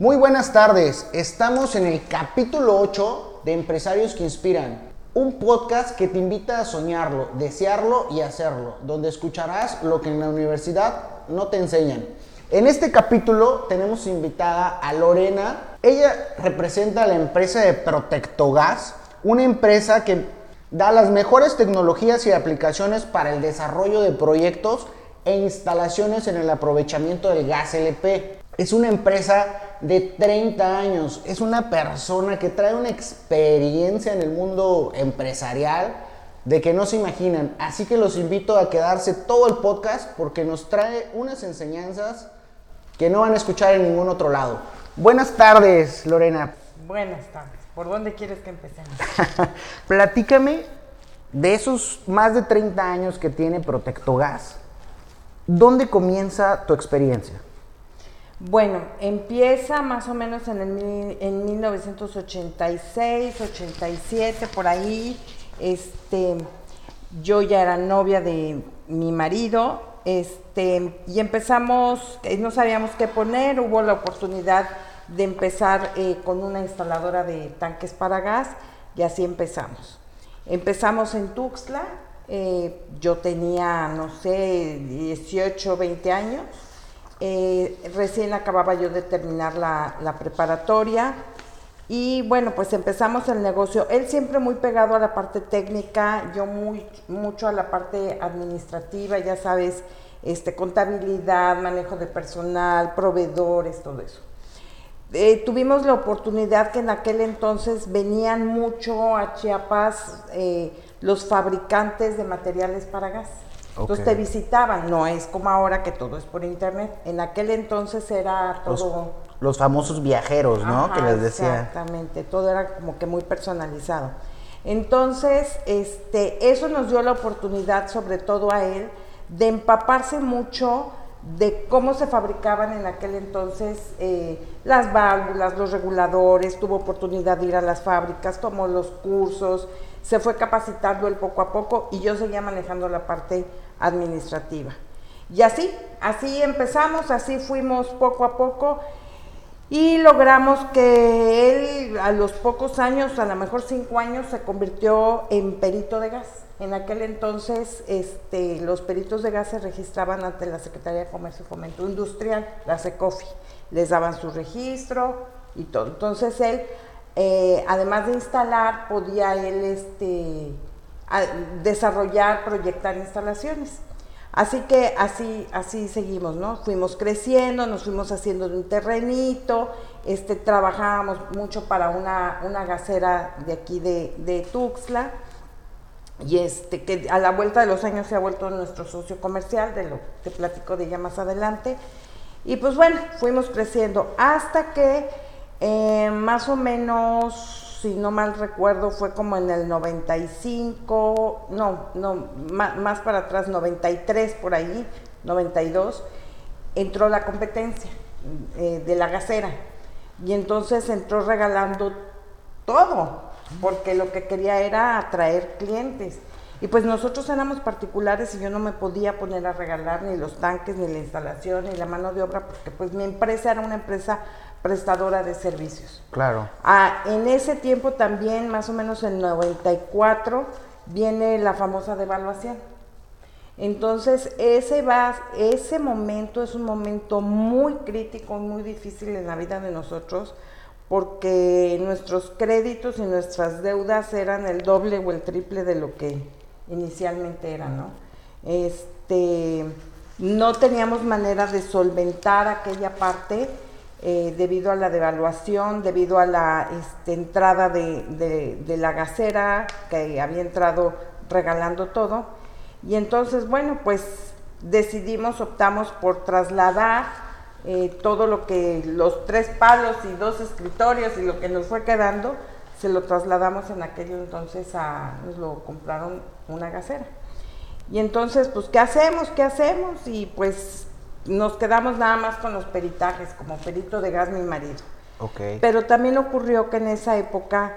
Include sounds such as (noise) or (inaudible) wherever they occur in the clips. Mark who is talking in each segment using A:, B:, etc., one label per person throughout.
A: Muy buenas tardes, estamos en el capítulo 8 de Empresarios que Inspiran, un podcast que te invita a soñarlo, desearlo y hacerlo, donde escucharás lo que en la universidad no te enseñan. En este capítulo tenemos invitada a Lorena, ella representa la empresa de Protectogas, una empresa que da las mejores tecnologías y aplicaciones para el desarrollo de proyectos e instalaciones en el aprovechamiento del gas LP. Es una empresa de 30 años, es una persona que trae una experiencia en el mundo empresarial de que no se imaginan. Así que los invito a quedarse todo el podcast porque nos trae unas enseñanzas que no van a escuchar en ningún otro lado. Buenas tardes, Lorena.
B: Buenas tardes. ¿Por dónde quieres que empecemos? (laughs)
A: Platícame de esos más de 30 años que tiene Protectogas. ¿Dónde comienza tu experiencia?
B: Bueno, empieza más o menos en, el, en 1986, 87, por ahí. Este, yo ya era novia de mi marido, este, y empezamos, eh, no sabíamos qué poner, hubo la oportunidad de empezar eh, con una instaladora de tanques para gas, y así empezamos. Empezamos en Tuxtla, eh, yo tenía, no sé, 18, 20 años, eh, recién acababa yo de terminar la, preparatoria y bueno, pues empezamos el negocio. Él siempre muy pegado a la parte técnica, yo muy mucho a la parte administrativa, ya sabes, este, contabilidad, manejo de personal, proveedores, todo eso. Eh, tuvimos la oportunidad que en aquel entonces venían mucho a Chiapas eh, los fabricantes de materiales para gas. Entonces te visitaban, no es como ahora que todo es por internet. En aquel entonces era
A: todo... Los, famosos viajeros, ¿no? que les decía.
B: Exactamente, todo era como que muy personalizado. Entonces, este, eso nos dio la oportunidad, sobre todo a él, de empaparse mucho de cómo se fabricaban en aquel entonces eh, las válvulas, los reguladores, tuvo oportunidad de ir a las fábricas, tomó los cursos, se fue capacitando él poco a poco y yo seguía manejando la parte administrativa. Y así, así empezamos, así fuimos poco a poco y logramos que él a los pocos años, a lo mejor cinco años, se convirtió en perito de gas. En aquel entonces este, los peritos de gas se registraban ante la Secretaría de Comercio y Fomento Industrial, la SECOFI. Les daban su registro y todo. Entonces él, eh, además de instalar, podía él este, desarrollar, proyectar instalaciones. Así que así, así seguimos, ¿no? Fuimos creciendo, nos fuimos haciendo de un terrenito, este, trabajábamos mucho para una, una gasera de aquí de, de Tuxtla, y este, que a la vuelta de los años se ha vuelto nuestro socio comercial, de lo que platico de ella más adelante. Y pues bueno, fuimos creciendo hasta que eh, más o menos si no mal recuerdo, fue como en el 95, no, no, más, para atrás, 93 por ahí, 92, entró la competencia eh, de la gasera. Y entonces entró regalando todo, porque lo que quería era atraer clientes. Y pues nosotros éramos particulares y yo no me podía poner a regalar ni los tanques, ni la instalación, ni la mano de obra, porque pues mi empresa era una empresa prestadora de servicios.
A: Claro.
B: Ah, en ese tiempo también, más o menos en 94, viene la famosa devaluación. Entonces, ese, va, ese momento es un momento muy crítico, muy difícil en la vida de nosotros, porque nuestros créditos y nuestras deudas eran el doble o el triple de lo que inicialmente eran, ¿no? Este, no teníamos manera de solventar aquella parte eh, debido a la devaluación, debido a la este, entrada de, la gasera que había entrado regalando todo. Y entonces, bueno, pues decidimos, optamos por trasladar eh, todo lo que, los tres palos y dos escritorios y lo que nos fue quedando, se lo trasladamos en aquello entonces a, nos lo compraron una gasera. Y entonces, pues, ¿qué hacemos? ¿Qué hacemos? Y pues nos quedamos nada más con los peritajes, como perito de gas mi marido.
A: Okay.
B: Pero también ocurrió que en esa época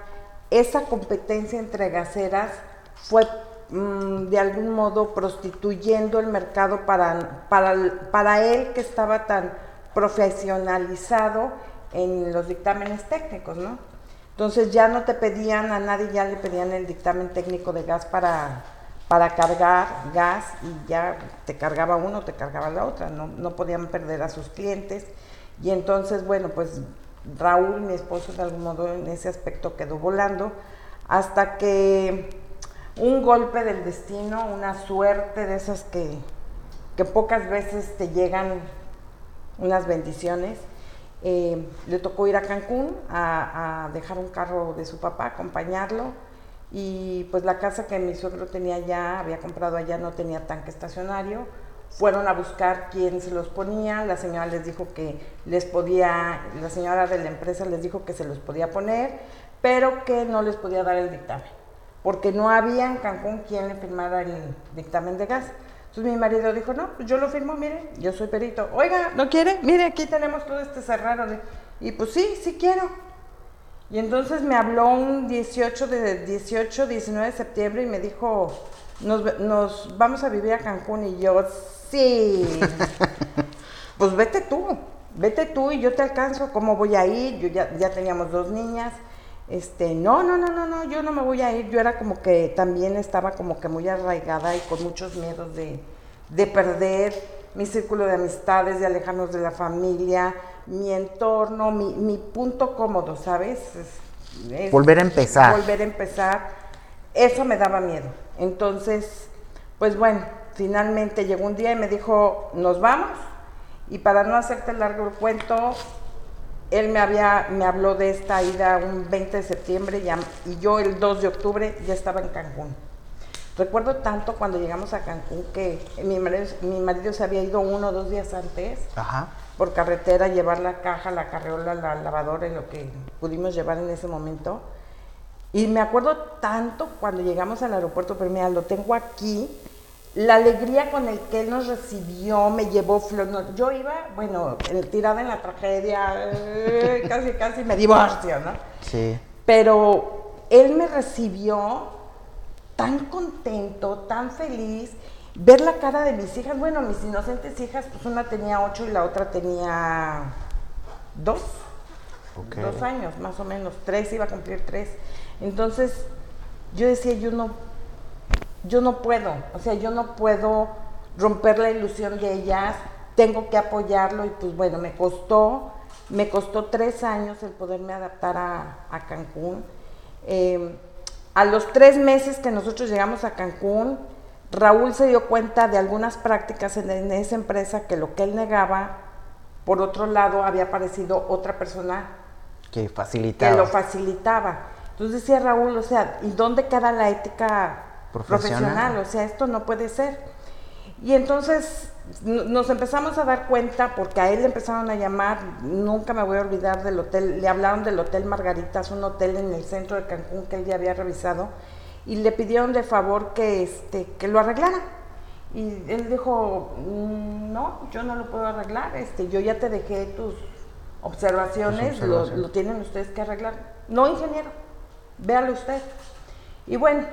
B: esa competencia entre gaseras fue mm, de algún modo prostituyendo el mercado para, para, para él que estaba tan profesionalizado en los dictámenes técnicos, ¿no? Entonces ya no te pedían, a nadie ya le pedían el dictamen técnico de gas para, para cargar gas y ya te cargaba uno, te cargaba la otra, no, no podían perder a sus clientes. Y entonces, bueno, pues Raúl, mi esposo, de algún modo en ese aspecto quedó volando, hasta que un golpe del destino, una suerte de esas que, que pocas veces te llegan unas bendiciones, eh, le tocó ir a Cancún a, dejar un carro de su papá, acompañarlo. Y pues la casa que mi suegro tenía ya, había comprado allá, no tenía tanque estacionario. Fueron a buscar quién se los ponía. La señora les dijo que les podía, la señora de la empresa les dijo que se los podía poner, pero que no les podía dar el dictamen. Porque no había en Cancún quien le firmara el dictamen de gas. Entonces mi marido dijo, no, pues yo lo firmo, mire, yo soy perito. Oiga, ¿no quiere? Mire, aquí tenemos todo este cerrado. Y pues sí, sí quiero. Y entonces me habló un 18 de 18, 19 de septiembre y me dijo, nos, nos vamos a vivir a Cancún. Y yo, sí. (laughs) pues vete tú, vete tú y yo te alcanzo. ¿Cómo voy a ir? Yo ya, ya teníamos dos niñas este, no, no, no, no, no, yo no me voy a ir. Yo era como que también estaba como que muy arraigada y con muchos miedos de, perder mi círculo de amistades, de alejarnos de la familia, mi entorno, mi, punto cómodo, ¿sabes?
A: volver a empezar.
B: Volver a empezar. Eso me daba miedo. Entonces, pues bueno, finalmente llegó un día y me dijo, nos vamos. Y para no hacerte largo el cuento, él me había me habló de esta ida un 20 de septiembre y yo el 2 de octubre ya estaba en Cancún. Recuerdo tanto cuando llegamos a Cancún que mi marido, mi marido se había ido uno o dos días antes por carretera llevar la caja, la carreola, la lavadora y lo que pudimos llevar en ese momento. Y me acuerdo tanto cuando llegamos al aeropuerto, pero mira, lo tengo aquí, la alegría con el que él nos recibió, me llevó flor. yo iba, bueno, tirada en la tragedia, eh, (laughs) casi, casi me divorcio, ¿no?
A: Sí.
B: Pero él me recibió tan contento, tan feliz. Ver la cara de mis hijas, bueno, mis inocentes hijas, pues una tenía ocho y la otra tenía dos. Dos años, más o menos. Tres, iba a cumplir tres. Entonces, yo decía, yo no yo no puedo, o sea, yo no puedo romper la ilusión de ellas, tengo que apoyarlo y pues bueno, me costó, me costó tres años el poderme adaptar a, Cancún. Em, a los tres meses que nosotros llegamos a Cancún, Raúl se dio cuenta de algunas prácticas en, en esa empresa que lo que él negaba, por otro lado, había aparecido otra persona
A: que facilitaba.
B: Que lo facilitaba. Entonces decía Raúl, o sea, ¿y dónde queda la ética profesional. o sea, esto no puede ser. Y entonces nos empezamos a dar cuenta, porque a él le empezaron a llamar, nunca me voy a olvidar del hotel, le hablaron del Hotel Margaritas, un hotel en el centro de Cancún que él ya había revisado, y le pidieron de favor que, este, que lo arreglara. Y él dijo, mm, no, yo no lo puedo arreglar, este, yo ya te dejé tus observaciones, Lo, lo tienen ustedes que arreglar. No, ingeniero, véalo usted. Y bueno,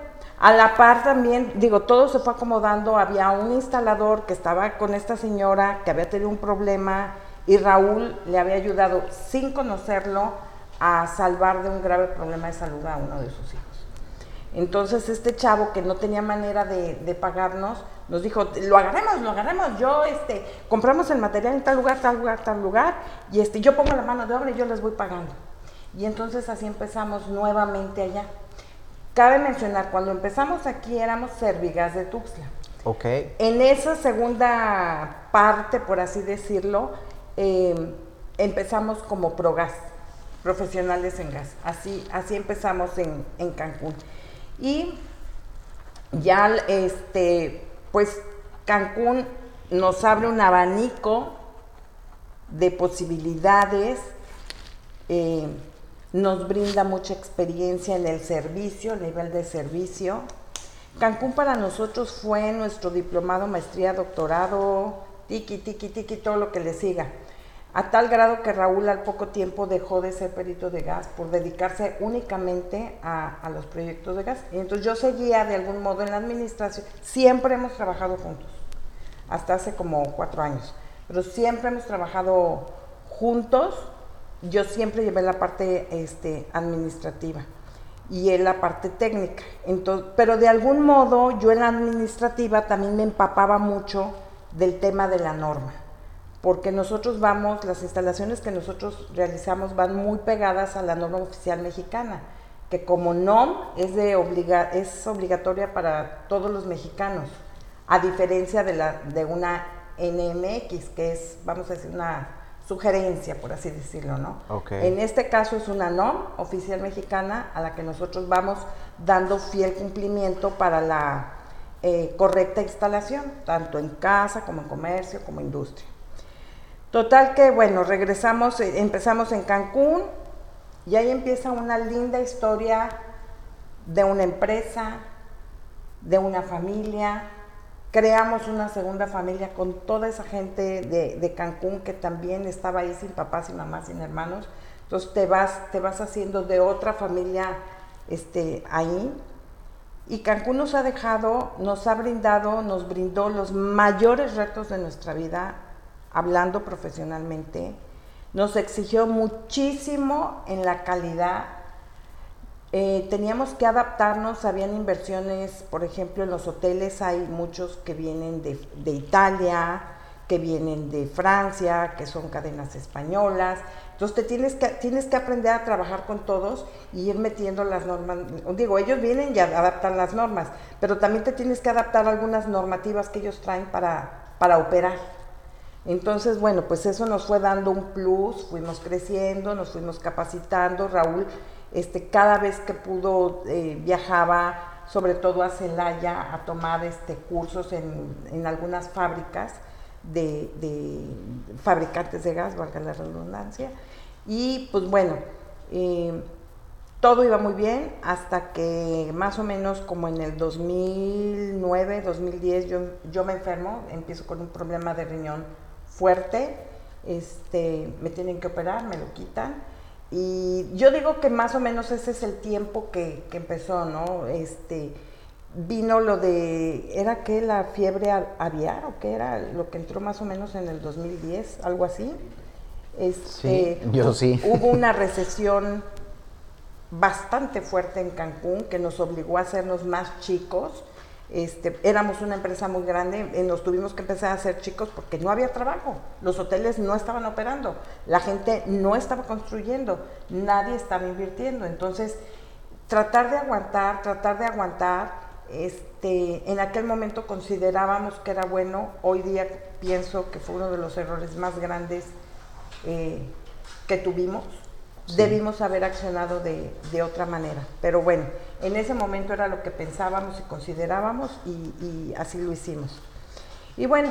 B: a la par también, digo, todo se fue acomodando, había un instalador que estaba con esta señora que había tenido un problema y Raúl le había ayudado sin conocerlo a salvar de un grave problema de salud a uno de sus hijos. Entonces este chavo que no tenía manera de, pagarnos, nos dijo, lo agarremos, lo agarremos, yo este, compramos el material en tal lugar, tal lugar, tal lugar, y este, yo pongo la mano de obra y yo les voy pagando. Y entonces así empezamos nuevamente allá. Cabe mencionar, cuando empezamos aquí éramos Servigas de Tuxtla.
A: Ok.
B: En esa segunda parte, por así decirlo, em, empezamos como Progas, profesionales en gas. Así, así empezamos en, en Cancún. Y ya, este, pues Cancún nos abre un abanico de posibilidades. Eh, nos brinda mucha experiencia en el servicio, el nivel de servicio. Cancún para nosotros fue nuestro diplomado, maestría, doctorado, tiki, tiki, tiki, todo lo que le siga. A tal grado que Raúl al poco tiempo dejó de ser perito de gas por dedicarse únicamente a, los proyectos de gas. Y entonces yo seguía de algún modo en la administración. Siempre hemos trabajado juntos, hasta hace como cuatro años. Pero siempre hemos trabajado juntos yo siempre llevé la parte este, administrativa y él la parte técnica. Entonces, pero de algún modo yo en la administrativa también me empapaba mucho del tema de la norma, porque nosotros vamos, las instalaciones que nosotros realizamos van muy pegadas a la norma oficial mexicana, que como NOM es, de obliga, es obligatoria para todos los mexicanos, a diferencia de, la, de una NMX, que es, vamos a decir, una sugerencia, por así decirlo, ¿no? En este caso es una NOM oficial mexicana a la que nosotros vamos dando fiel cumplimiento para la eh, correcta instalación, tanto en casa como en comercio, como industria. Total que, bueno, regresamos, eh, empezamos en Cancún y ahí empieza una linda historia de una empresa, de una familia, creamos una segunda familia con toda esa gente de, Cancún que también estaba ahí sin papás, sin mamás, sin hermanos. Entonces te vas, te vas haciendo de otra familia este, ahí. Y Cancún nos ha dejado, nos ha brindado, nos brindó los mayores retos de nuestra vida, hablando profesionalmente. Nos exigió muchísimo en la calidad eh, teníamos que adaptarnos, habían inversiones, por ejemplo, en los hoteles hay muchos que vienen de, Italia, que vienen de Francia, que son cadenas españolas. Entonces te tienes que, tienes que aprender a trabajar con todos y ir metiendo las normas. Digo, ellos vienen y adaptan las normas, pero también te tienes que adaptar algunas normativas que ellos traen para, para operar. Entonces, bueno, pues eso nos fue dando un plus, fuimos creciendo, nos fuimos capacitando. Raúl este, cada vez que pudo eh, viajaba, sobre todo a Celaya, a tomar este, cursos en, algunas fábricas de, fabricantes de gas, valga la redundancia. Y pues bueno, eh, todo iba muy bien hasta que más o menos como en el 2009, 2010 yo, yo me enfermo, empiezo con un problema de riñón fuerte, este, me tienen que operar, me lo quitan y yo digo que más o menos ese es el tiempo que, empezó, ¿no? Este, vino lo de, ¿era qué? La fiebre aviar o qué era lo que entró más o menos en el 2010, algo así.
A: Este, sí, yo sí. (laughs)
B: Hubo una recesión bastante fuerte en Cancún que nos obligó a hacernos más chicos este, éramos una empresa muy grande, y nos tuvimos que empezar a hacer chicos porque no había trabajo, los hoteles no estaban operando, la gente no estaba construyendo, nadie estaba invirtiendo. Entonces, tratar de aguantar, tratar de aguantar, este, en aquel momento considerábamos que era bueno, hoy día pienso que fue uno de los errores más grandes eh, que tuvimos. Debimos haber accionado de, otra manera. Pero bueno, en ese momento era lo que pensábamos y considerábamos y, así lo hicimos. Y bueno,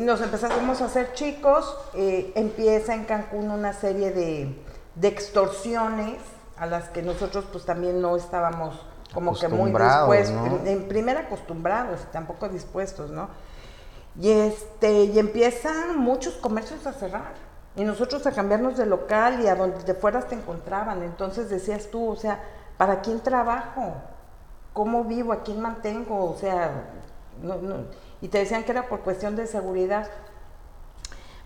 B: nos empezamos a hacer chicos, eh, empieza en Cancún una serie de, extorsiones a las que nosotros pues también no estábamos como que muy dispuestos, en, en primera acostumbrados y tampoco dispuestos, ¿no? Y, este, y empiezan muchos comercios a cerrar y nosotros a cambiarnos de local y a donde te fueras te encontraban. Entonces decías tú, o sea, ¿para quién trabajo? ¿Cómo vivo? ¿A quién mantengo? O sea, y te decían que era por cuestión de seguridad.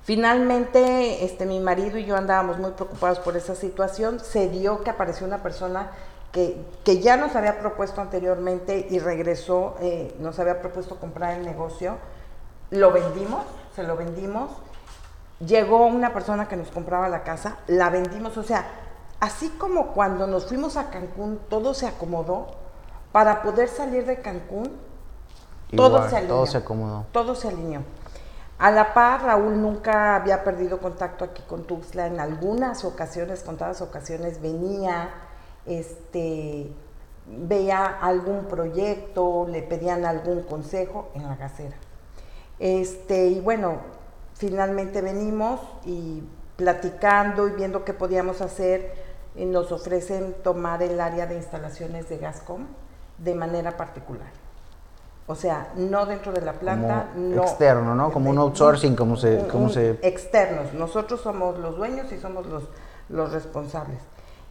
B: Finalmente, este, mi marido y yo andábamos muy preocupados por esa situación. Se dio que apareció una persona que, que ya nos había propuesto anteriormente y regresó, eh, nos había propuesto comprar el negocio. Lo vendimos, se lo vendimos llegó una persona que nos compraba la casa, la vendimos, o sea, así como cuando nos fuimos a Cancún, todo se acomodó, para poder salir de Cancún, todo se alineó.
A: Todo se acomodó.
B: Todo se alineó. A la par, Raúl nunca había perdido contacto aquí con Tuxtla. En algunas ocasiones, contadas ocasiones, venía, este, veía algún proyecto, le pedían algún consejo en la casera. Este, y bueno, finalmente venimos y platicando y viendo qué podíamos hacer, nos ofrecen tomar el área de instalaciones de Gascom de manera particular. O sea, no dentro de la planta, no.
A: Externo, ¿no? Como un outsourcing, como se, como se.
B: Externos. Nosotros somos los dueños y somos los, los responsables.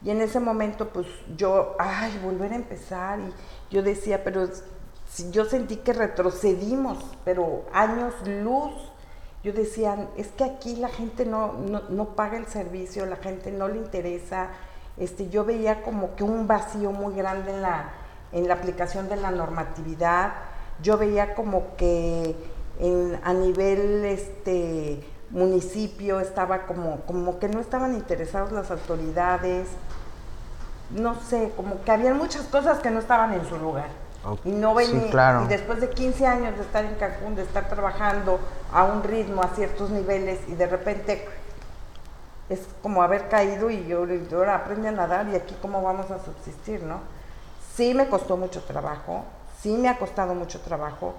B: Y en ese momento, pues yo, ay, volver a empezar. Y yo decía, pero yo sentí que retrocedimos, pero años luz yo decía, es que aquí la gente no, no, paga el servicio, la gente no le interesa. Este, yo veía como que un vacío muy grande en la, en la aplicación de la normatividad. Yo veía como que a nivel este, municipio estaba como, como que no estaban interesados las autoridades. No sé, como que había muchas cosas que no estaban en su lugar. Y no venía, y después de 15 años de estar en Cancún, de estar trabajando a un ritmo, a ciertos niveles, y de repente es como haber caído y yo, ahora aprende a nadar y aquí cómo vamos a subsistir, ¿no? Sí me costó mucho trabajo, sí me ha costado mucho trabajo.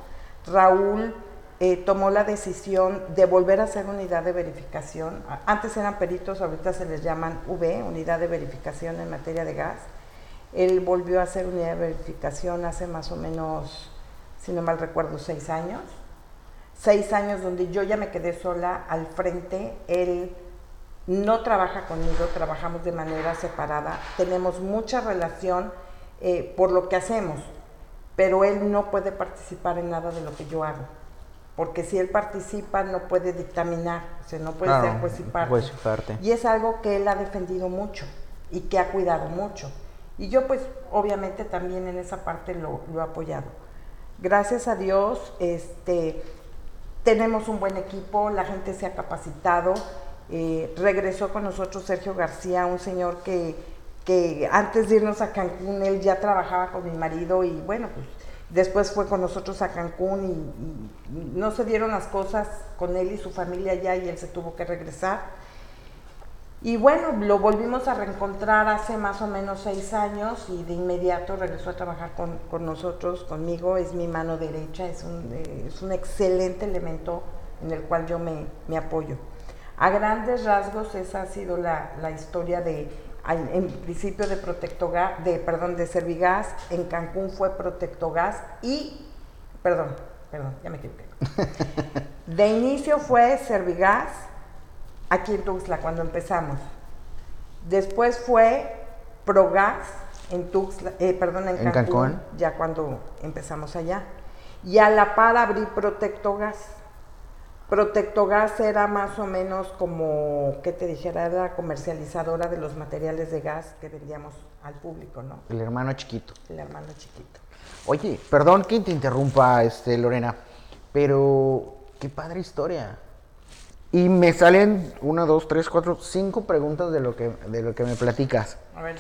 B: Raúl eh, tomó la decisión de volver a hacer unidad de verificación. Antes eran peritos, ahorita se les llaman V, unidad de verificación en materia de gas él volvió a hacer unidad de verificación hace más o menos, si no mal recuerdo, seis años. Seis años donde yo ya me quedé sola al frente. Él no trabaja conmigo, trabajamos de manera separada. Tenemos mucha relación eh, por lo que hacemos, pero él no puede participar en nada de lo que yo hago. Porque si él participa, no puede dictaminar, o sea, no puede ser juez y Y es algo que él ha defendido mucho y que ha cuidado mucho. Y yo pues obviamente también en esa parte lo, he apoyado. Gracias a Dios este, tenemos un buen equipo, la gente se ha capacitado. Eh, regresó con nosotros Sergio García, un señor que, que antes de irnos a Cancún, él ya trabajaba con mi marido y bueno, pues después fue con nosotros a Cancún y, no se dieron las cosas con él y su familia allá y él se tuvo que regresar. Y bueno, lo volvimos a reencontrar hace más o menos seis años y de inmediato regresó a trabajar con, nosotros, conmigo, es mi mano derecha, es un, eh, es un excelente elemento en el cual yo me, apoyo. A grandes rasgos esa ha sido la, historia de, en principio de Protectogas, de, perdón, de Servigas, en Cancún fue Protectogas y, perdón, perdón, ya me equivoqué. (laughs) De inicio fue Servigas, aquí en Tuxtla cuando empezamos. Después fue Progas en Tuxtla, eh, perdón, en, Cancún, ya cuando empezamos allá. Y a la par abrí Protectogas. Protectogas era más o menos como, ¿qué te dijera? Era la comercializadora de los materiales de gas que vendíamos al público, ¿no?
A: El hermano chiquito.
B: El hermano chiquito.
A: Oye, perdón que te interrumpa, este, Lorena, pero qué padre historia. Y me salen una, dos, tres, cuatro, cinco preguntas de lo que, de lo que me platicas. A ver,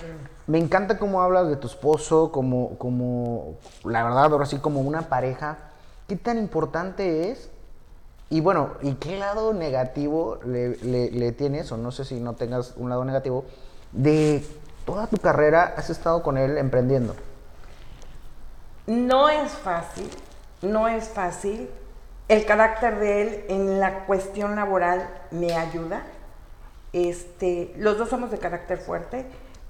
A: Me encanta cómo hablas de tu esposo, como, como, la verdad, ahora sí, como una pareja. ¿Qué tan importante es? Y bueno, ¿y qué lado negativo le, le tienes, o no sé si no tengas un lado negativo, de toda tu carrera has estado con él emprendiendo?
B: No es fácil, no es fácil el carácter de él en la cuestión laboral me ayuda. Este, los dos somos de carácter fuerte,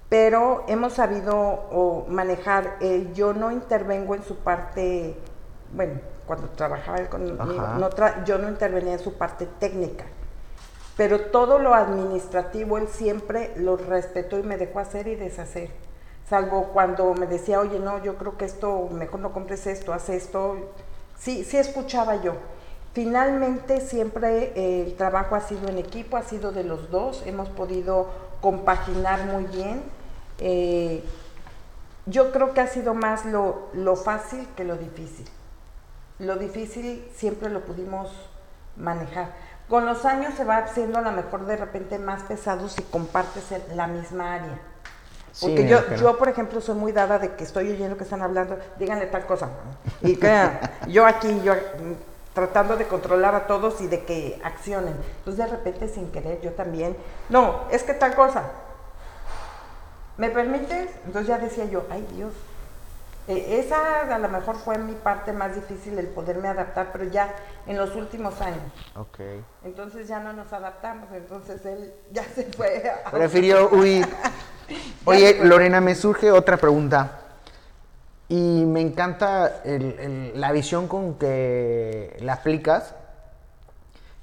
B: pero hemos sabido manejar. Eh, yo no intervengo en su parte, bueno, cuando trabajaba él conmigo, yo no intervenía en su parte técnica, pero todo lo administrativo él siempre lo respetó y me dejó hacer y deshacer. Salvo cuando me decía, oye, no, yo creo que esto, mejor no compres esto, haz esto sí, sí escuchaba yo. Finalmente siempre eh, el trabajo ha sido en equipo, ha sido de los dos, hemos podido compaginar muy bien. Eh, yo creo que ha sido más lo, lo, fácil que lo difícil. Lo difícil siempre lo pudimos manejar. Con los años se va haciendo a lo mejor de repente más pesado si compartes la misma área. Porque yo, yo, por ejemplo, soy muy dada de que estoy oyendo que están hablando, díganle tal cosa. Y que (laughs) yo aquí, yo tratando de controlar a todos y de que accionen. Entonces, de repente, sin querer, yo también, no, es que tal cosa. ¿Me permites? Entonces ya decía yo, ay Dios. E, esa a lo mejor fue mi parte más difícil, el poderme adaptar, pero ya en los últimos años.
A: Ok.
B: Entonces ya no nos adaptamos, entonces él ya se fue.
A: Prefirió huir. (laughs) Oye, Lorena, me surge otra pregunta. Y me encanta la visión con que la aplicas,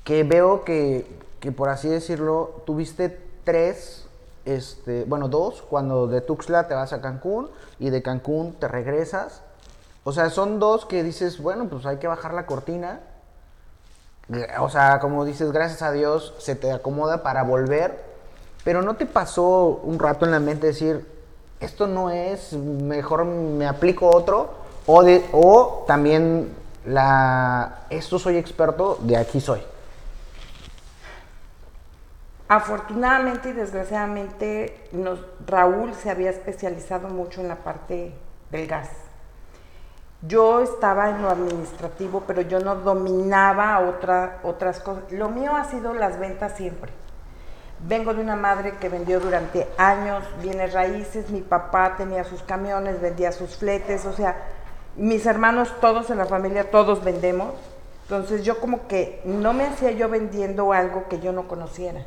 A: que veo que, por así decirlo, tuviste tres, este, bueno, dos, cuando de Tuxtla te vas a Cancún y de Cancún te regresas. O sea, son dos que dices, bueno, pues hay que bajar la cortina. o sea, como dices, gracias a Dios se te acomoda para volver, pero ¿no te pasó un rato en la mente decir, esto no es, mejor me aplico otro? O, de, o también la, esto soy experto, de aquí soy.
B: Afortunadamente y desgraciadamente, nos, Raúl se había especializado mucho en la parte del gas. Yo estaba en lo administrativo, pero yo no dominaba otra, otras cosas. Lo mío ha sido las ventas siempre. Vengo de una madre que vendió durante años bienes raíces, mi papá tenía sus camiones, vendía sus fletes, o sea, mis hermanos todos en la familia, todos vendemos. Entonces yo como que no me hacía yo vendiendo algo que yo no conociera.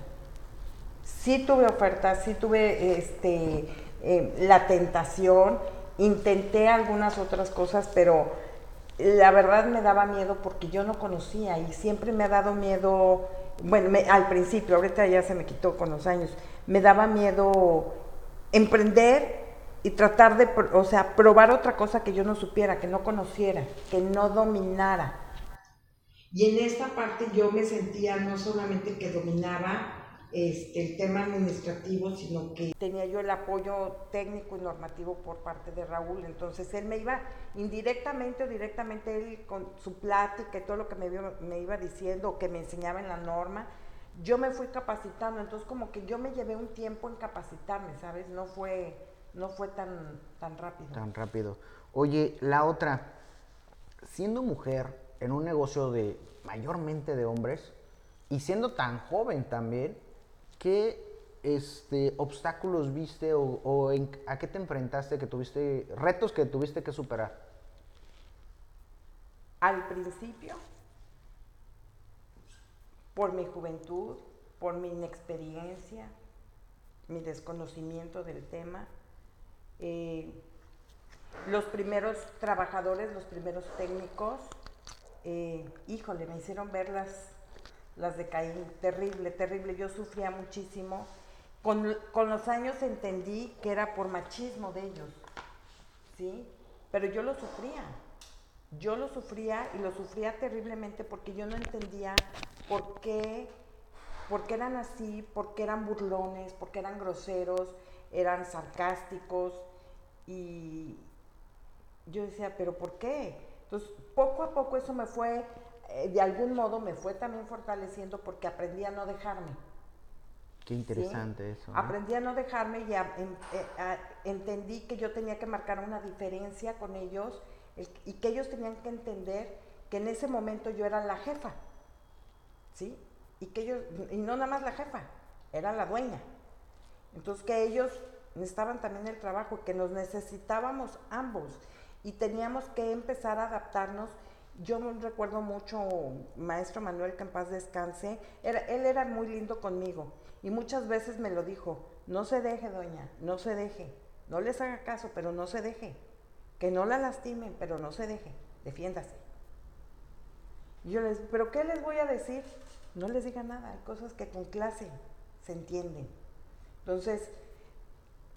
B: Sí tuve ofertas, sí tuve este, eh, la tentación, intenté algunas otras cosas, pero la verdad me daba miedo porque yo no conocía y siempre me ha dado miedo, bueno, al principio, ahorita ya se me quitó con los años, me daba miedo emprender y tratar de, o sea, probar otra cosa que yo no supiera, que no conociera, que no dominara. Y en esta parte yo me sentía no solamente que dominaba este, el tema administrativo, sino que tenía yo el apoyo técnico y normativo por parte de Raúl. Entonces él me iba indirectamente o directamente, él con su plática y todo lo que me, me iba diciendo, que me enseñaba en la norma, yo me fui capacitando. Entonces como que yo me llevé un tiempo en capacitarme, ¿sabes? No fue, no fue tan, tan rápido.
A: Tan rápido. Oye, la otra, siendo mujer en un negocio de mayormente de hombres y siendo tan joven también, ¿qué este, obstáculos viste o, a qué te enfrentaste que tuviste, retos que tuviste que superar?
B: Al principio, por mi juventud, por mi inexperiencia, mi desconocimiento del tema, eh, los primeros trabajadores, los primeros técnicos, eh, híjole, me hicieron ver las las de Caín, terrible, terrible, yo sufría muchísimo. Con, los años entendí que era por machismo de ellos, ¿sí? Pero yo lo sufría, yo lo sufría y lo sufría terriblemente porque yo no entendía por qué, por qué eran así, por qué eran burlones, por qué eran groseros, eran sarcásticos y yo decía, pero ¿por qué? Entonces, poco a poco eso me fue eh, de algún modo me fue también fortaleciendo porque aprendí a no dejarme.
A: Qué interesante eso.
B: Aprendí a no dejarme y eh, entendí que yo tenía que marcar una diferencia con ellos y que ellos tenían que entender que en ese momento yo era la jefa. ¿Sí? Y que ellos, y no nada más la jefa, era la dueña. Entonces que ellos necesitaban también el trabajo, que nos necesitábamos ambos y teníamos que empezar a adaptarnos yo recuerdo mucho, maestro Manuel, que en paz descanse, él era muy lindo conmigo y muchas veces me lo dijo, no se deje, doña, no se deje, no les haga caso, pero no se deje, que no la lastimen, pero no se deje, defiéndase. Yo les, pero ¿qué les voy a decir? No les diga nada, hay cosas que con clase se entienden. Entonces,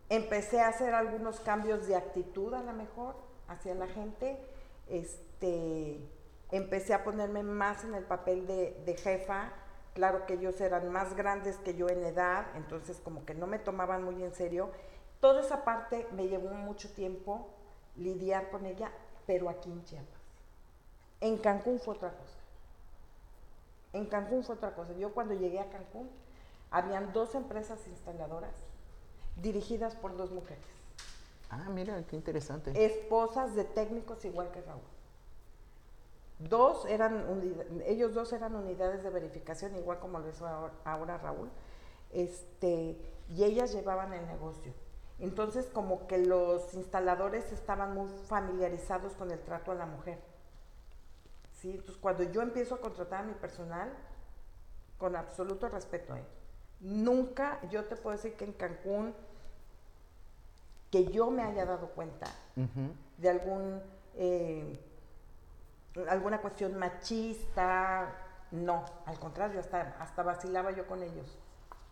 B: empecé a hacer algunos cambios de actitud a lo mejor hacia la gente, este, empecé a ponerme más en el papel de, jefa. Claro que ellos eran más grandes que yo en edad, entonces como que no me tomaban muy en serio. Toda esa parte me llevó mucho tiempo lidiar con ella, pero aquí en Chiapas. En Cancún fue otra cosa. En Cancún fue otra cosa. Yo cuando llegué a Cancún, habían dos empresas instaladoras dirigidas por dos mujeres.
A: Ah, mira, qué interesante.
B: Esposas de técnicos igual que Raúl. Dos eran, ellos dos eran unidades de verificación, igual como lo hizo ahora, Raúl, este, y ellas llevaban el negocio. Entonces, como que los instaladores estaban muy familiarizados con el trato a la mujer. ¿sí? Entonces, cuando yo empiezo a contratar a mi personal, con absoluto respeto, ¿eh? nunca yo te puedo decir que en Cancún que yo me haya dado cuenta de algún eh, alguna cuestión machista, no, al contrario, hasta, hasta vacilaba yo con ellos.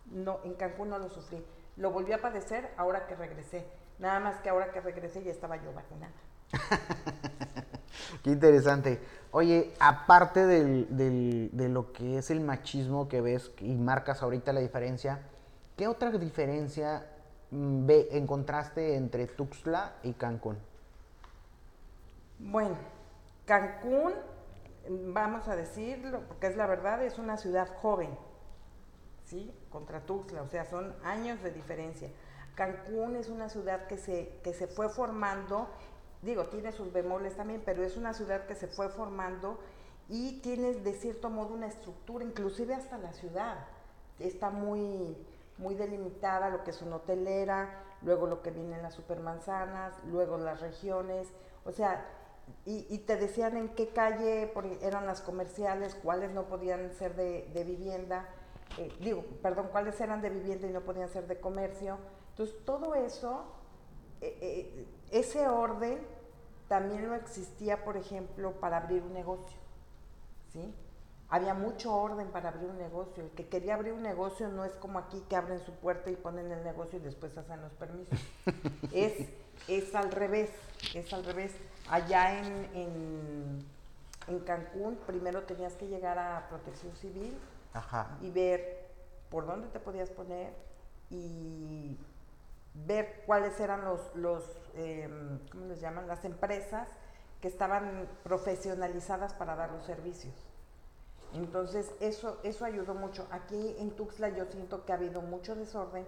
B: No, en Cancún no lo sufrí. Lo volví a padecer ahora que regresé. Nada más que ahora que regresé ya estaba yo vacunada. (laughs)
A: Qué interesante. Oye, aparte de lo que es el machismo que ves y marcas ahorita la diferencia, ¿qué otra diferencia mm, ve, encontraste entre Tuxtla y Cancún?
B: Bueno, Cancún, vamos a decirlo, porque es la verdad, es una ciudad joven, ¿sí? Contra Tuxtla, o sea, son años de diferencia. Cancún es una ciudad que se, que se fue formando, digo, tiene sus bemoles también, pero es una ciudad que se fue formando y tiene de cierto modo una estructura, inclusive hasta la ciudad. Está muy, muy delimitada lo que es una hotelera, luego lo que viene en las supermanzanas, luego las regiones, o sea, y, te decían en qué calle eran las comerciales, cuáles no podían ser de, vivienda, eh, digo, perdón, cuáles eran de vivienda y no podían ser de comercio. Entonces, todo eso, eh, eh, ese orden también no existía, por ejemplo, para abrir un negocio, ¿sí? Había mucho orden para abrir un negocio. El que quería abrir un negocio no es como aquí que abren su puerta y ponen el negocio y después hacen los permisos. (laughs) es, es al revés, es al revés. Allá en, en, Cancún, primero tenías que llegar a protección civil y ver por dónde te podías poner y ver cuáles eran los, los em, ¿cómo les llaman? Las empresas que estaban profesionalizadas para dar los servicios. Entonces, eso, eso ayudó mucho. Aquí en Tuxtla yo siento que ha habido mucho desorden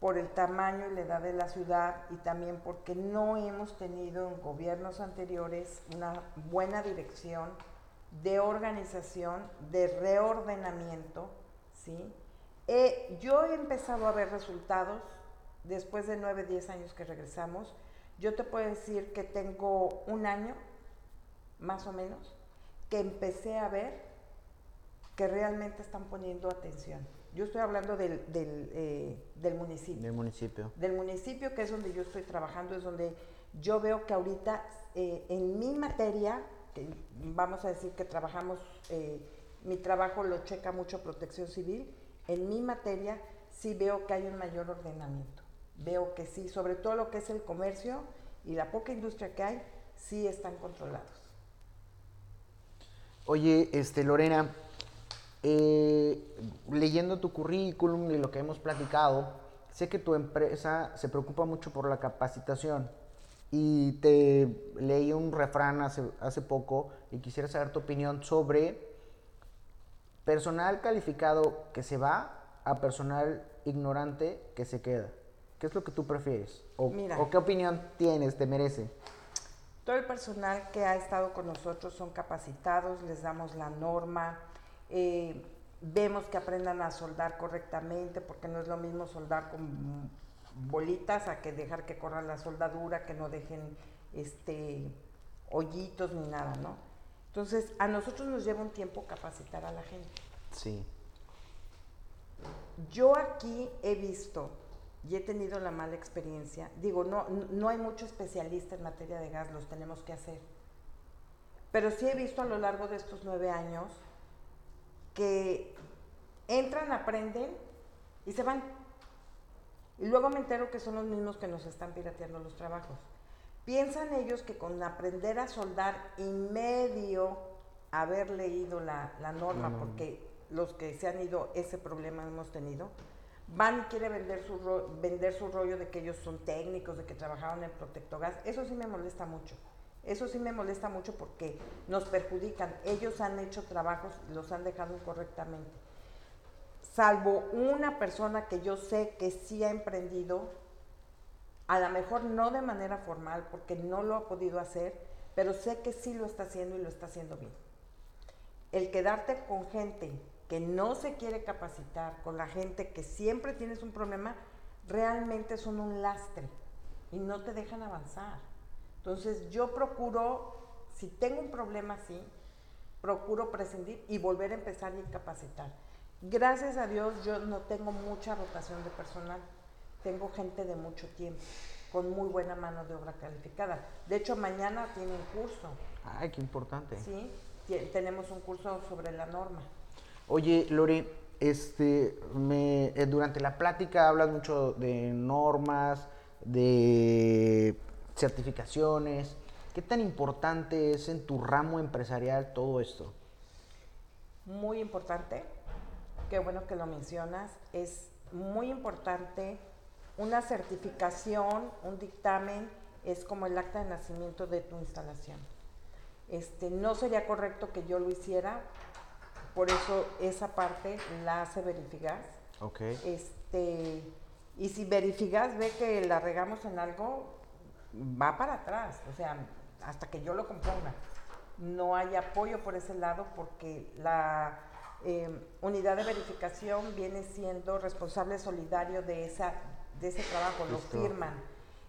B: por el tamaño y la edad de la ciudad y también porque no hemos tenido en gobiernos anteriores una buena dirección de organización, de reordenamiento, ¿sí? yo he empezado a ver resultados después de 9, 10 años que regresamos. Yo te puedo decir que tengo un año, más o menos, que empecé a ver que realmente están poniendo atención. Yo estoy hablando del, eh, del, municipio.
A: Del municipio.
B: Del municipio, que es donde yo estoy trabajando, es donde yo veo que ahorita eh, en mi materia, que vamos a decir que trabajamos, eh, mi trabajo lo checa mucho protección civil, en mi materia sí veo que hay un mayor ordenamiento. Veo que sí, sobre todo lo que es el comercio y la poca industria que hay, sí están controlados.
A: Oye, este, Lorena, eh, leyendo tu currículum y lo que hemos platicado, sé que tu empresa se preocupa mucho por la capacitación y te leí un refrán hace, hace poco y quisiera saber tu opinión sobre personal calificado que se va a personal ignorante que se queda. ¿Qué es lo que tú prefieres? ¿O, ¿o qué opinión tienes, te merece?
B: Todo el personal que ha estado con nosotros son capacitados, les damos la norma, eh, vemos que aprendan a soldar correctamente, porque no es lo mismo soldar con bolitas a que dejar que corra la soldadura, que no dejen este hoyitos ni nada, ¿no? Entonces, a nosotros nos lleva un tiempo capacitar a la gente.
A: Sí.
B: Yo aquí he visto y he tenido la mala experiencia. Digo, no, no hay mucho especialista en materia de gas, los tenemos que hacer. Pero sí he visto a lo largo de estos nueve años que entran, aprenden y se van. Y luego me entero que son los mismos que nos están pirateando los trabajos. Piensan ellos que con aprender a soldar y medio haber leído la, norma, porque los que se han ido, ese problema hemos tenido, van y quiere vender su, vender su rollo de que ellos son técnicos, de que trabajaron en Protectogas. Eso sí me molesta mucho. Eso sí me molesta mucho porque nos perjudican. Ellos han hecho trabajos los han dejado incorrectamente. Salvo una persona que yo sé que sí ha emprendido, a lo mejor no de manera formal porque no lo ha podido hacer, pero sé que sí lo está haciendo y lo está haciendo bien. El quedarte con gente que no se quiere capacitar, con la gente que siempre tienes un problema, realmente son un lastre y no te dejan avanzar. Entonces yo procuro, si tengo un problema así, procuro prescindir y volver a empezar y capacitar. Gracias a Dios yo no tengo mucha rotación de personal, tengo gente de mucho tiempo, con muy buena mano de obra calificada. De hecho, mañana tiene un curso.
A: Ay, qué importante.
B: Sí, tenemos un curso sobre la norma.
A: Oye, Lore, este, me, eh, durante la plática hablas mucho de normas, de certificaciones. ¿Qué tan importante es en tu ramo empresarial todo esto?
B: Muy importante, qué bueno que lo mencionas, es muy importante una certificación, un dictamen, es como el acta de nacimiento de tu instalación. Este, no sería correcto que yo lo hiciera, por eso esa parte la hace Verifigas.
A: Ok.
B: Este, y si Verifigas ve que la regamos en algo, va para atrás, o sea, hasta que yo lo componga. No hay apoyo por ese lado porque la eh, unidad de verificación viene siendo responsable solidario de, esa, de ese trabajo, lo firman.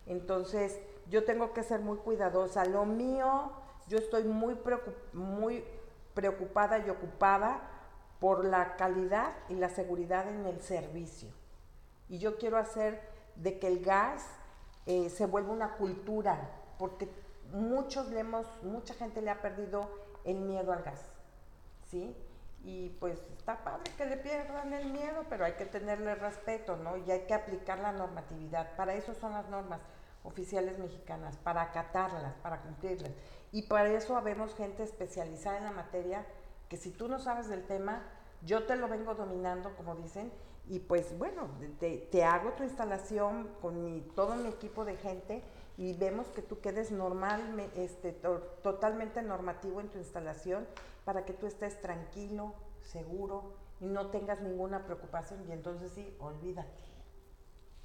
B: Entonces, yo tengo que ser muy cuidadosa. Lo mío, yo estoy muy, muy preocupada y ocupada por la calidad y la seguridad en el servicio. Y yo quiero hacer de que el gas eh, se vuelva una cultura, porque muchos le hemos, mucha gente le ha perdido el miedo al gas, ¿sí? Y pues está padre que le pierdan el miedo, pero hay que tenerle respeto, ¿no? Y hay que aplicar la normatividad. Para eso son las normas oficiales mexicanas, para acatarlas, para cumplirlas. Y para eso habemos gente especializada en la materia que si tú no sabes del tema, yo te lo vengo dominando, como dicen, y pues bueno, te, hago tu instalación con mi, todo mi equipo de gente y vemos que tú quedes normal, este, totalmente normativo en tu instalación para que tú estés tranquilo, seguro y no tengas ninguna preocupación y entonces sí, olvídate.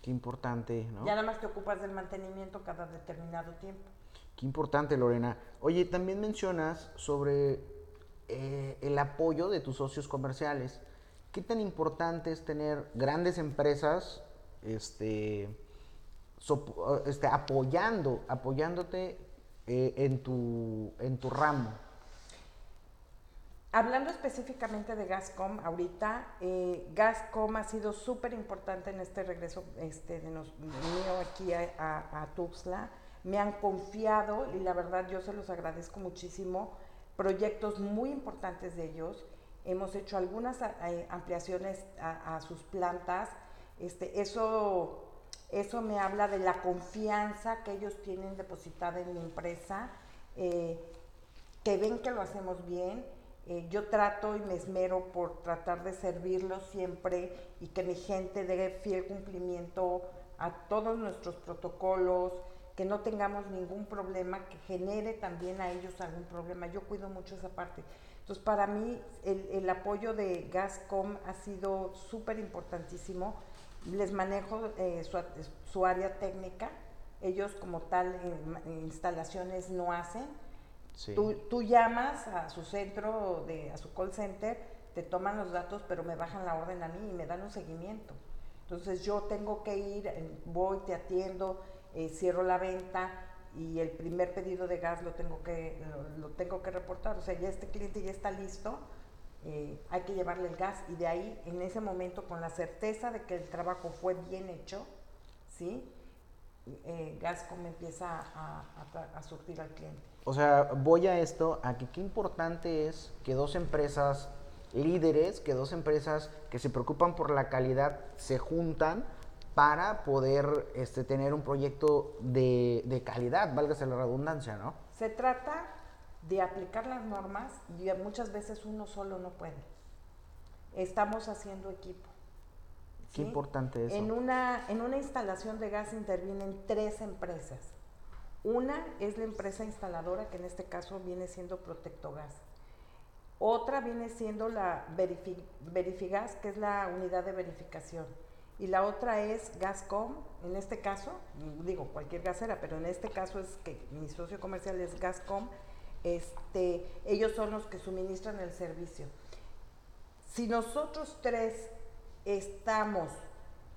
A: Qué importante, ¿no?
B: Ya nada más te ocupas del mantenimiento cada determinado tiempo.
A: Qué importante, Lorena. Oye, también mencionas sobre eh, el apoyo de tus socios comerciales. ¿Qué tan importante es tener grandes empresas este, este, apoyando, apoyándote eh, en, tu, en tu ramo?
B: Hablando específicamente de Gascom, ahorita eh, Gascom ha sido súper importante en este regreso este, de mío aquí a, a, Tuxtla. Me han confiado y la verdad yo se los agradezco muchísimo. Proyectos muy importantes de ellos. Hemos hecho algunas eh, ampliaciones a, sus plantas. Este, eso, eso me habla de la confianza que ellos tienen depositada en mi empresa, eh, que ven que lo hacemos bien eh, yo trato y me esmero por tratar de servirlos siempre y que mi gente dé fiel cumplimiento a todos nuestros protocolos, que no tengamos ningún problema, que genere también a ellos algún problema. Yo cuido mucho esa parte. Entonces, para mí el, apoyo de Gascom ha sido súper importantísimo. Les manejo eh, su, área técnica. Ellos como tal en instalaciones no hacen Tú, llamas a su centro, de, a su call center, te toman los datos, pero me bajan la orden a mí y me dan un seguimiento. Entonces yo tengo que ir, eh, voy, te atiendo, eh, cierro la venta y el primer pedido de gas lo tengo que, lo, tengo que reportar. O sea, ya este cliente ya está listo, eh, hay que llevarle el gas y de ahí, en ese momento, con la certeza de que el trabajo fue bien hecho, ¿sí? eh, Gascom empieza a, surtir al cliente.
A: O sea, voy a esto, a que qué importante es que dos empresas líderes, que dos empresas que se preocupan por la calidad se juntan para poder este, tener un proyecto de, de calidad, válgase la redundancia, ¿no?
B: Se trata de aplicar las normas y muchas veces uno solo no puede. Estamos haciendo equipo.
A: Qué importante eso.
B: En una, en una instalación de gas intervienen tres empresas. Una es la empresa instaladora, que en este caso viene siendo Protectogas. Otra viene siendo la Verifigas, que es la unidad de verificación. Y la otra es Gascom, en este caso, digo cualquier gasera, pero en este caso es que mi socio comercial es Gascom, este, ellos son los que suministran el servicio. Si nosotros tres estamos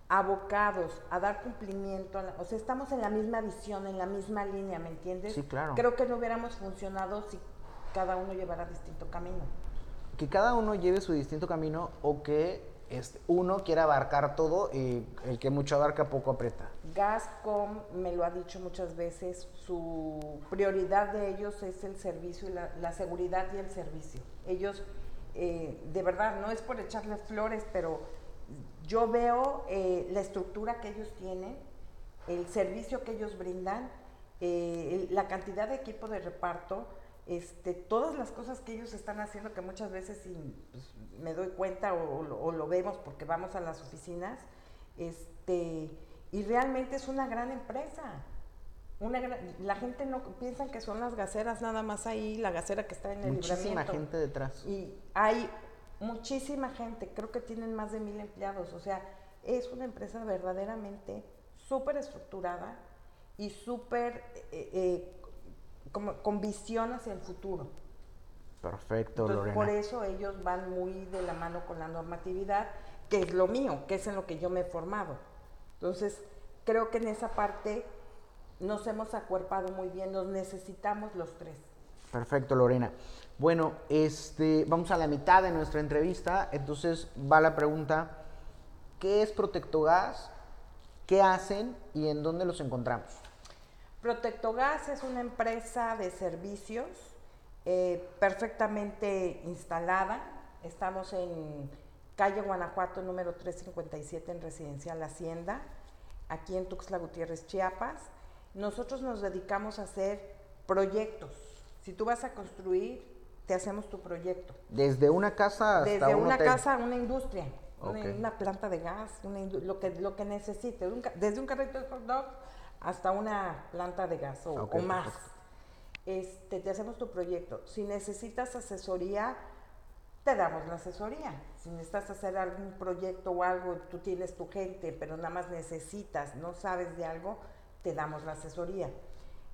B: abocados a dar cumplimiento, o sea, estamos en la misma visión, en la misma línea, ¿me entiendes?
A: Sí, claro.
B: Creo que no hubiéramos funcionado si cada uno llevara distinto camino.
A: Que cada uno lleve su distinto camino o que este, uno quiera abarcar todo y el que mucho abarca poco aprieta.
B: Gascom me lo ha dicho muchas veces, su prioridad de ellos es el servicio y la, seguridad y el servicio. Ellos, eh, de verdad, no es por echarles flores, pero yo veo eh, la estructura que ellos tienen, el servicio que ellos brindan eh, la cantidad de equipo de reparto, este, todas las cosas que ellos están haciendo, que muchas veces pues, me doy cuenta o, lo vemos porque vamos a las oficinas, este, y realmente es una gran empresa. Una la gente no piensa que son las gaceras nada más ahí, la gacera que está en el
A: Muchísima gente detrás.
B: Y hay muchísima gente, creo que tienen más de mil empleados, o sea, es una empresa verdaderamente súper estructurada y súper eh, eh, con visión hacia el futuro.
A: Perfecto, Lorena.
B: Por eso ellos van muy de la mano con la normatividad, que es lo mío, que es en lo que yo me he formado. Entonces, creo que en esa parte nos hemos acuerpado muy bien, nos necesitamos los tres.
A: Perfecto, Lorena. Bueno, este, vamos a la mitad de nuestra entrevista, entonces va la pregunta, ¿qué es Protectogas? ¿Qué hacen y en dónde los encontramos?
B: Protectogas es una empresa de servicios eh, perfectamente instalada. Estamos en calle Guanajuato número 357 en Residencial Hacienda, aquí en Tuxtla Gutiérrez, Chiapas. Nosotros nos dedicamos a hacer proyectos. Si tú vas a construir, te hacemos tu proyecto.
A: Desde una casa
B: hasta Desde una casa a una industria, una, planta de gas, lo, que, lo que necesite. desde un carrito de hot dog hasta una planta de gas o, más. Este, te hacemos tu proyecto. Si necesitas asesoría, te damos la asesoría. Si necesitas hacer algún proyecto o algo, tú tienes tu gente, pero nada más necesitas, no sabes de algo, te damos la asesoría.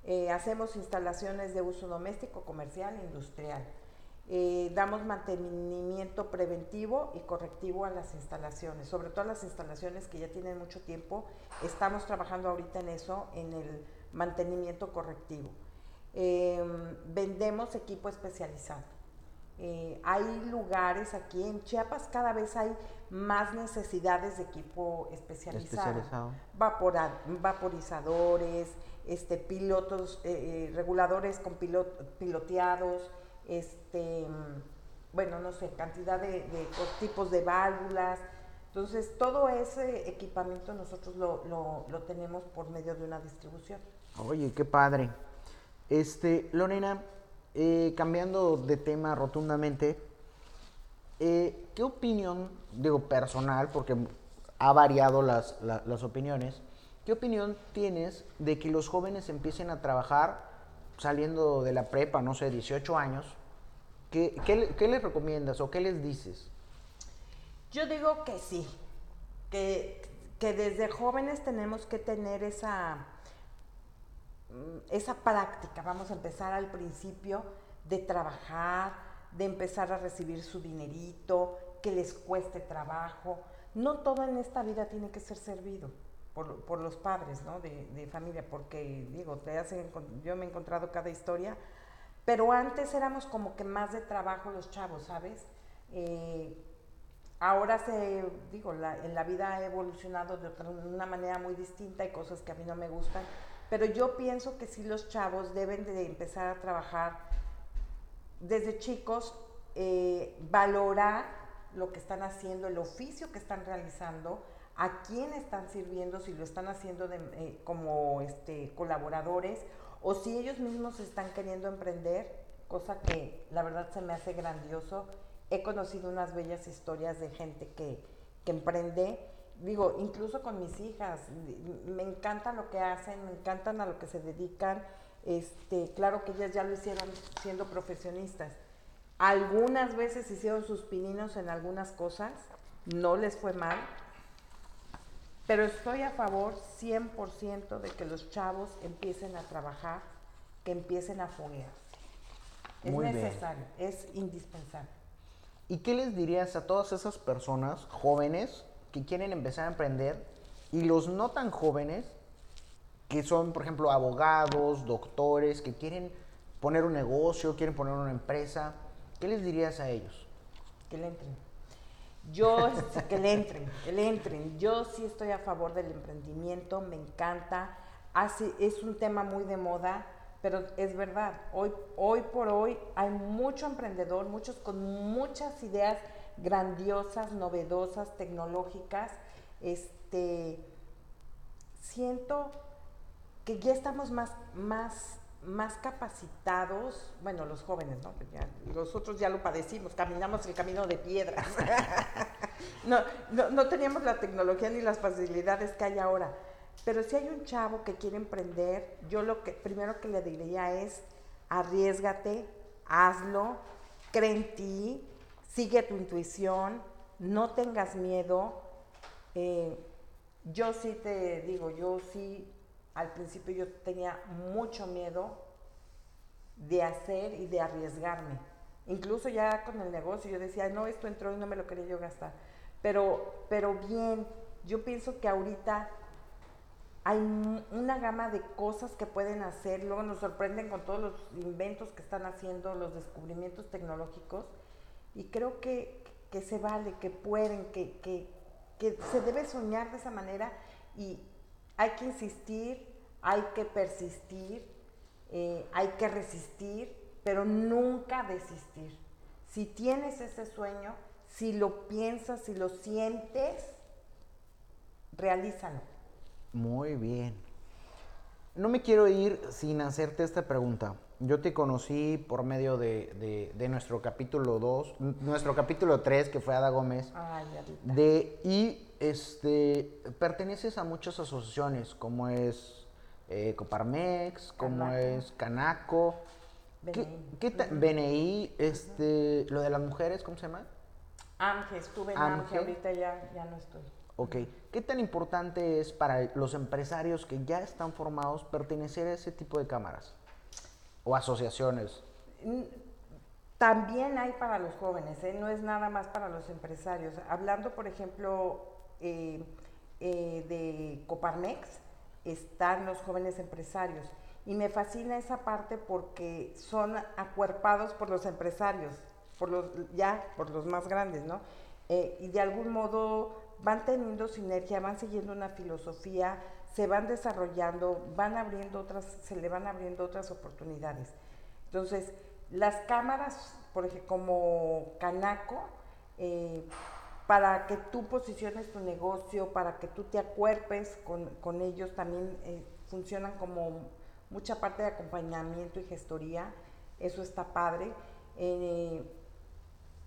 B: Eh, hacemos instalaciones de uso doméstico, comercial industrial. Eh, damos mantenimiento preventivo y correctivo a las instalaciones, sobre todo las instalaciones que ya tienen mucho tiempo. Estamos trabajando ahorita en eso, en el mantenimiento correctivo. Em, vendemos equipo especializado. Eh, hay lugares aquí en Chiapas, cada vez hay más necesidades de equipo especializado. vaporizadores, este, pilotos, eh, reguladores con piloteados, este, bueno, no sé, cantidad de, tipos de válvulas. Entonces, todo ese equipamiento nosotros lo, tenemos por medio de una distribución.
A: Oye, qué padre. Este, Lorena, eh, cambiando de tema rotundamente, eh, ¿qué opinión, digo personal, porque ha variado las, las opiniones, ¿qué opinión tienes de que los jóvenes empiecen a trabajar saliendo de la prepa, no sé, 18 años, ¿qué, qué, les recomiendas o qué les dices?
B: Yo digo que sí, que, que desde jóvenes tenemos que tener esa, mm, esa práctica, vamos a empezar al principio, de trabajar, de empezar a recibir su dinerito, que les cueste trabajo. No todo en esta vida tiene que ser servido por, los padres ¿no? de, familia, porque digo, te hacen, yo me he encontrado cada historia, pero antes éramos como que más de trabajo los chavos, ¿sabes? Eh, ahora se, digo, la, en la vida ha evolucionado de, otra, una manera muy distinta, hay cosas que a mí no me gustan, pero yo pienso que sí los chavos deben de empezar a trabajar desde chicos, eh, valorar lo que están haciendo, el oficio que están realizando, a quién están sirviendo, si lo están haciendo eh, como este, colaboradores o si ellos mismos están queriendo emprender, cosa que la verdad se me hace grandioso. He conocido unas bellas historias de gente que, que emprende, digo, incluso con mis hijas, me encanta lo que hacen, me encantan a lo que se dedican. Este, claro que ellas ya lo hicieron siendo profesionistas. Algunas veces hicieron sus pininos en algunas cosas, no les fue mal, pero estoy a favor 100% de que los chavos empiecen a trabajar, que empiecen a foguear. Es necesario, es indispensable.
A: ¿Y qué les dirías a todas esas personas jóvenes que quieren empezar a emprender y los no tan jóvenes que son, por ejemplo, abogados, doctores, que quieren poner un negocio, quieren poner una empresa? ¿Qué les dirías a ellos?
B: Que le entren yo, que le entren, que le entren. Yo sí estoy a favor del emprendimiento, me encanta. Así, es un tema muy de moda, pero es verdad. Hoy, hoy por hoy hay mucho emprendedor, muchos con muchas ideas grandiosas, novedosas, tecnológicas. Este, siento que ya estamos más, más, más capacitados, bueno, los jóvenes, ¿no? Ya, los otros ya lo padecimos, caminamos el camino de piedras. (laughs) no, no, no teníamos la tecnología ni las facilidades que hay ahora. Pero si hay un chavo que quiere emprender, yo lo que primero que le diría es arriesgate, hazlo, cree en ti, sigue tu intuición, no tengas miedo. Eh, yo sí te digo, yo sí, al principio yo tenía mucho miedo de hacer y de arriesgarme. Incluso ya con el negocio yo decía, no, esto entró y no me lo quería yo gastar. Pero, pero bien, yo pienso que ahorita hay una gama de cosas que pueden hacer, luego nos sorprenden con todos los inventos que están haciendo, los descubrimientos tecnológicos, y creo que, que se vale, que pueden, que, que, que se debe soñar de esa manera y hay que insistir, hay que persistir, eh, hay que resistir, pero nunca desistir. Si tienes ese sueño, si lo piensas, si lo sientes, realízalo.
A: Muy bien. No me quiero ir sin hacerte esta pregunta. Yo te conocí por medio de, nuestro capítulo 2, nuestro capítulo 3, que fue Ada Gómez.
B: Ay,
A: de, y este, perteneces a muchas asociaciones, como es eh, Coparmex, como es Canaco. ¿Qué, BNI, este, lo de las mujeres, ¿cómo se llama?
B: AMGE, estuve en AMGE, ahorita ya, ya no estoy.
A: Ok, ¿qué tan importante es para los empresarios que ya están formados pertenecer a ese tipo de cámaras? O asociaciones?
B: También hay para los jóvenes, ¿eh? no es nada más para los empresarios. Hablando, por ejemplo, eh, eh, de Coparmex, están los jóvenes empresarios. Y me fascina esa parte porque son acuerpados por los empresarios, por los, ya por los más grandes, ¿no? y de algún modo van teniendo sinergia, van siguiendo una filosofía, se van desarrollando, van abriendo otras, se le van abriendo otras oportunidades. Entonces, las cámaras, por ejemplo, como Canaco, eh, para que tú posiciones tu negocio, para que tú te acuerpes con, ellos, también eh, funcionan como mucha parte de acompañamiento y gestoría, eso está padre. Eh,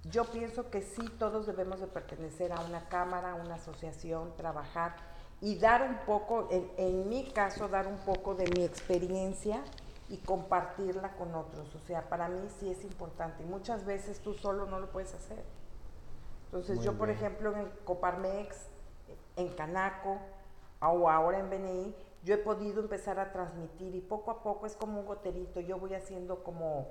B: yo pienso que sí, todos debemos de pertenecer a una cámara, a una asociación, trabajar y dar un poco, en, mi caso, dar un poco de mi experiencia y compartirla con otros. O sea, para mí sí es importante y muchas veces tú solo no lo puedes hacer. Entonces yo, por ejemplo, en Coparmex, en Canaco o ahora en BNI, yo he podido empezar a transmitir y poco a poco es como un goterito, yo voy haciendo como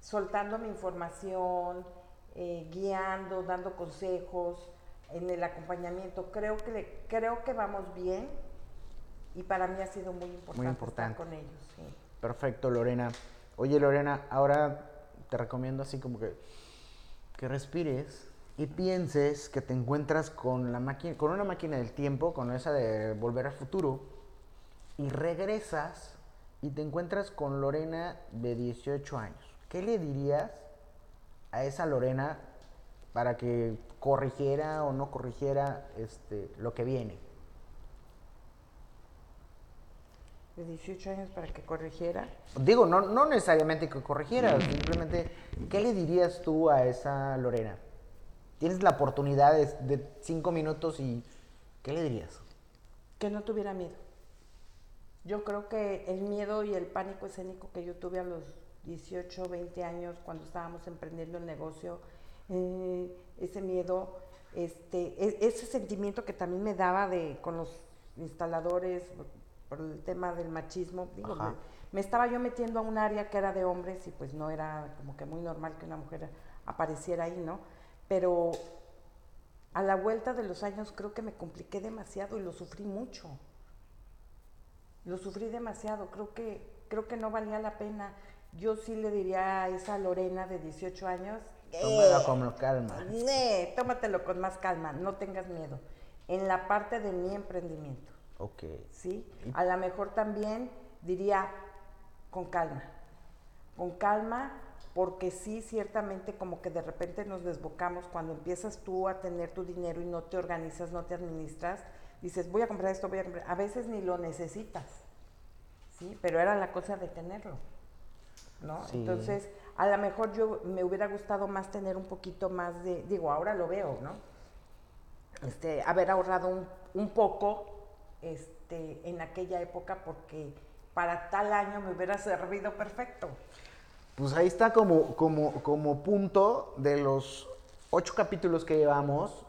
B: soltando mi información, eh, guiando, dando consejos, en el acompañamiento. Creo que, creo que vamos bien y para mí ha sido muy importante, estar con ellos.
A: Perfecto, Lorena. Oye, Lorena, ahora te recomiendo así como que, que respires y pienses que te encuentras con, la máquina, con una máquina del tiempo, con esa de volver al futuro, y regresas y te encuentras con Lorena de 18 años. ¿Qué le dirías a esa Lorena para que corrigiera o no corrigiera este, lo que viene.
B: De 18 años para que corrigiera.
A: Digo, no, no necesariamente que corrigiera, simplemente, ¿qué le dirías tú a esa Lorena? Tienes la oportunidad de, de cinco minutos y ¿qué le dirías?
B: Que no tuviera miedo. Yo creo que el miedo y el pánico escénico que yo tuve a los 18, 20 años cuando estábamos emprendiendo el negocio, eh, ese miedo, este, e, ese sentimiento que también me daba de con los instaladores por el tema del machismo, digo, me, estaba yo metiendo a un área que era de hombres y pues no era como que muy normal que una mujer apareciera ahí, ¿no? Pero a la vuelta de los años creo que me compliqué demasiado y lo sufrí mucho. Lo sufrí demasiado, creo que creo que no valía la pena. Yo sí le diría a esa Lorena de 18 años,
A: Tómalo con calma.
B: tómatelo con más calma, no tengas miedo. En la parte de mi emprendimiento.
A: Ok.
B: ¿Sí? A lo mejor también diría con calma. Con calma, porque sí, ciertamente como que de repente nos desbocamos cuando empiezas tú a tener tu dinero y no te organizas, no te administras, dices, voy a comprar esto, voy a comprar. A veces ni lo necesitas. ¿sí? Pero era la cosa de tenerlo, ¿no?
A: Sí.
B: Entonces, a lo mejor yo me hubiera gustado más tener un poquito más de, digo, ahora lo veo, ¿no? Este, haber ahorrado un, poco este, en aquella época porque para tal año me hubiera servido perfecto.
A: Pues ahí está como, como, como punto de los ocho capítulos que llevamos.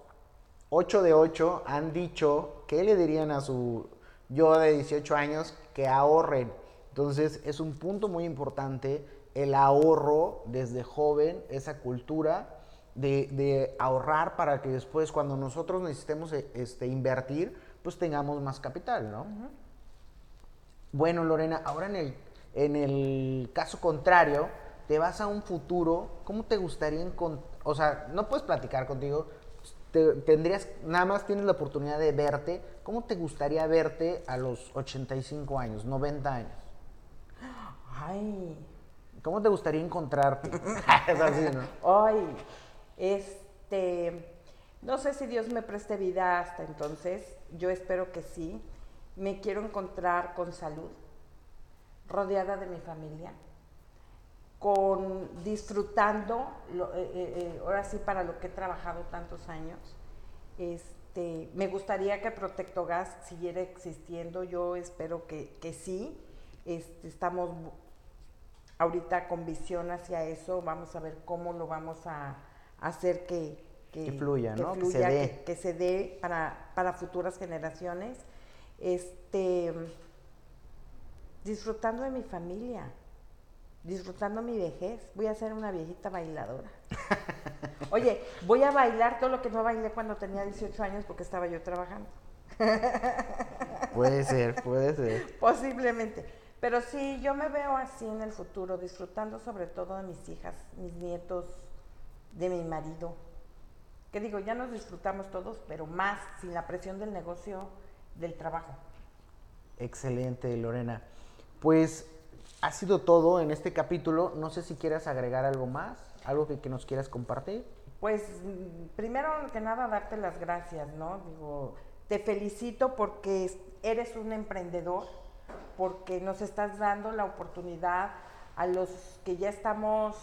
A: Ocho de ocho han dicho que le dirían a su yo de 18 años que ahorren. Entonces es un punto muy importante el ahorro desde joven, esa cultura de, de ahorrar para que después cuando nosotros necesitemos eh, este, invertir, pues tengamos más capital, ¿no? Bueno, Lorena, ahora en el, en el caso contrario, te vas a un futuro, ¿cómo te gustaría encontrar? O sea, no puedes platicar contigo, te- tendrías, nada más tienes la oportunidad de verte, ¿cómo te gustaría verte a los 85 años, 90 años?
B: Ay,
A: ¿Cómo te gustaría encontrarte? (laughs) es así, ¿no?
B: Ay, este, no sé si Dios me preste vida hasta entonces, yo espero que sí. Me quiero encontrar con salud, rodeada de mi familia, con disfrutando, lo- eh, eh, eh, ahora sí para lo que he trabajado tantos años. Este, me gustaría que Protectogas siguiera existiendo, yo espero que, que sí. Este, estamos ahorita con visión hacia eso, vamos a ver cómo lo vamos a hacer que,
A: Que fluya, ¿no? Que se dé.
B: que- que se dé para, para futuras generaciones. Este, disfrutando de mi familia, disfrutando mi vejez. Voy a ser una viejita bailadora. (laughs) Oye, voy a bailar todo lo que no bailé cuando tenía 18 años porque estaba yo trabajando.
A: Puede ser, puede ser. (laughs)
B: Posiblemente. Pero sí, yo me veo así en el futuro, disfrutando sobre todo de mis hijas, mis nietos, de mi marido. Que digo, ya nos disfrutamos todos, pero más sin la presión del negocio, del trabajo.
A: Excelente, Lorena. Pues ha sido todo en este capítulo. No sé si quieras agregar algo más, algo que, que nos quieras compartir.
B: Pues primero que nada darte las gracias, ¿no? Digo, te felicito porque es- eres un emprendedor, porque nos estás dando la oportunidad a los que ya estamos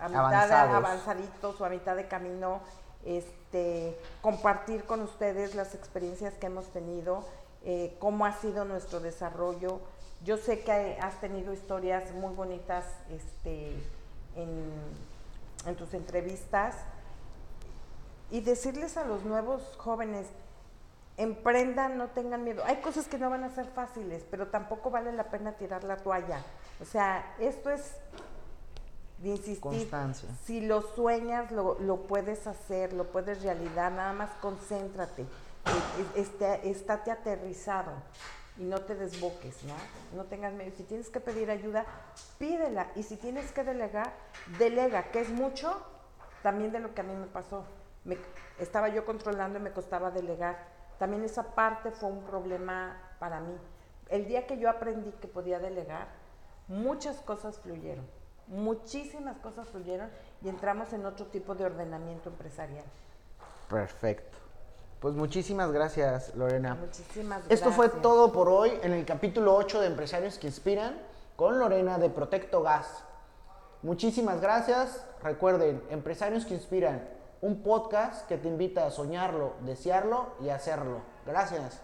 B: a mitad de avanzaditos o a mitad de camino, este, compartir con ustedes las experiencias que hemos tenido, eh, cómo ha sido nuestro desarrollo. Yo sé que has tenido historias muy bonitas este, en, en tus entrevistas y decirles a los nuevos jóvenes, emprendan, no tengan miedo. Hay cosas que no van a ser fáciles, pero tampoco vale la pena tirar la toalla. O sea, esto es de insistir.
A: Constancia.
B: Si lo sueñas, lo, lo puedes hacer, lo puedes realidad, nada más concéntrate, eh, este, estate aterrizado y no te desboques, ¿no? No tengas miedo. Si tienes que pedir ayuda, pídela. Y si tienes que delegar, delega, que es mucho también de lo que a mí me pasó. Me, estaba yo controlando y me costaba delegar. También esa parte fue un problema para mí. El día que yo aprendí que podía delegar, muchas cosas fluyeron, muchísimas cosas fluyeron y entramos en otro tipo de ordenamiento empresarial.
A: Perfecto. Pues muchísimas gracias, Lorena.
B: Muchísimas
A: Esto fue
B: gracias.
A: todo por hoy en el capítulo 8 de Empresarios que Inspiran con Lorena de Protecto Gas. Muchísimas gracias. Recuerden, Empresarios que Inspiran, un podcast que te invita a soñarlo, desearlo y hacerlo. Gracias.